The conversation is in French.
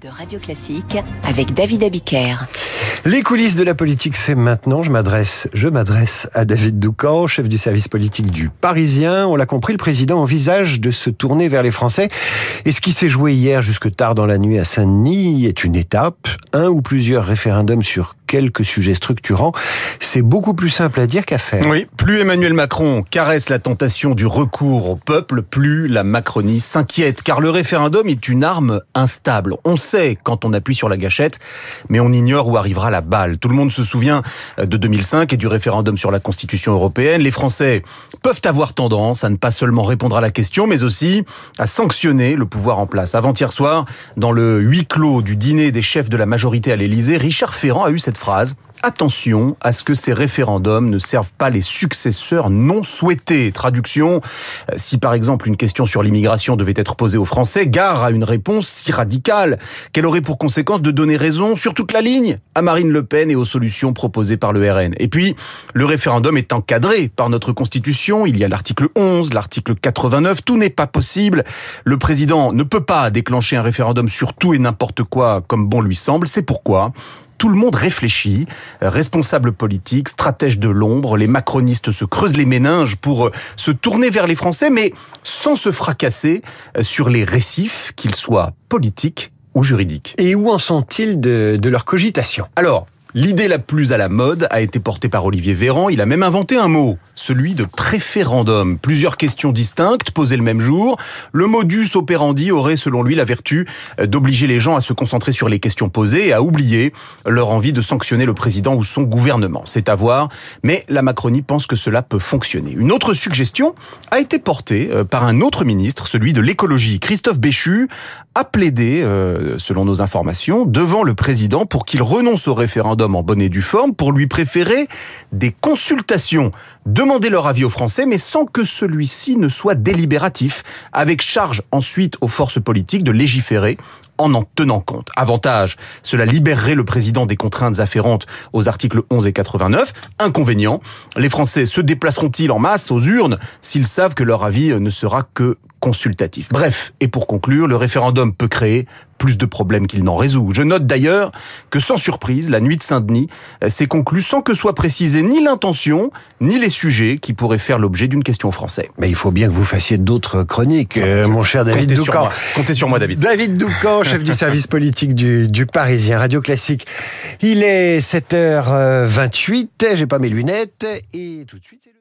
de Radio Classique avec David Abiker. Les coulisses de la politique, c'est maintenant. Je m'adresse, je m'adresse à David Doucan, chef du service politique du Parisien. On l'a compris, le président envisage de se tourner vers les Français. Et ce qui s'est joué hier jusque tard dans la nuit à Saint-Denis est une étape. Un ou plusieurs référendums sur quelques sujets structurants. C'est beaucoup plus simple à dire qu'à faire. Oui, plus Emmanuel Macron caresse la tentation du recours au peuple, plus la Macronie s'inquiète, car le référendum est une arme instable. On sait quand on appuie sur la gâchette, mais on ignore où arrivera la balle. Tout le monde se souvient de 2005 et du référendum sur la Constitution européenne. Les Français peuvent avoir tendance à ne pas seulement répondre à la question, mais aussi à sanctionner le pouvoir en place. Avant-hier soir, dans le huis clos du dîner des chefs de la majorité à l'Élysée, Richard Ferrand a eu cette phrase attention à ce que ces référendums ne servent pas les successeurs non souhaités. Traduction, euh, si par exemple une question sur l'immigration devait être posée aux Français, gare à une réponse si radicale qu'elle aurait pour conséquence de donner raison sur toute la ligne à Marine Le Pen et aux solutions proposées par le RN. Et puis, le référendum est encadré par notre Constitution. Il y a l'article 11, l'article 89. Tout n'est pas possible. Le président ne peut pas déclencher un référendum sur tout et n'importe quoi comme bon lui semble. C'est pourquoi tout le monde réfléchit, responsables politiques, stratèges de l'ombre, les macronistes se creusent les méninges pour euh, se tourner vers les Français, mais sans se fracasser euh, sur les récifs, qu'ils soient politiques ou juridiques. Et où en sont-ils de, de leur cogitation? Alors, L'idée la plus à la mode a été portée par Olivier Véran. Il a même inventé un mot, celui de préférendum. Plusieurs questions distinctes posées le même jour. Le modus operandi aurait, selon lui, la vertu d'obliger les gens à se concentrer sur les questions posées et à oublier leur envie de sanctionner le président ou son gouvernement. C'est à voir, mais la Macronie pense que cela peut fonctionner. Une autre suggestion a été portée euh, par un autre ministre, celui de l'écologie. Christophe Béchu a plaidé, euh, selon nos informations, devant le président pour qu'il renonce au référendum en bonne et due forme pour lui préférer des consultations. Demander leur avis aux Français, mais sans que celui-ci ne soit délibératif, avec charge ensuite aux forces politiques de légiférer en en tenant compte. Avantage, cela libérerait le président des contraintes afférentes aux articles 11 et 89. Inconvénient, les Français se déplaceront-ils en masse aux urnes s'ils savent que leur avis ne sera que consultatif. Bref, et pour conclure, le référendum peut créer plus de problèmes qu'il n'en résout. Je note d'ailleurs que sans surprise, la nuit de Saint-Denis euh, s'est conclue sans que soit précisée ni l'intention, ni les sujets qui pourraient faire l'objet d'une question français. Mais il faut bien que vous fassiez d'autres chroniques, euh, mon cher David Comptez Doucan. Sur moi. Comptez sur moi, David. David Doucan, chef du service politique du, du Parisien Radio Classique. Il est 7h28, j'ai pas mes lunettes, et tout de suite.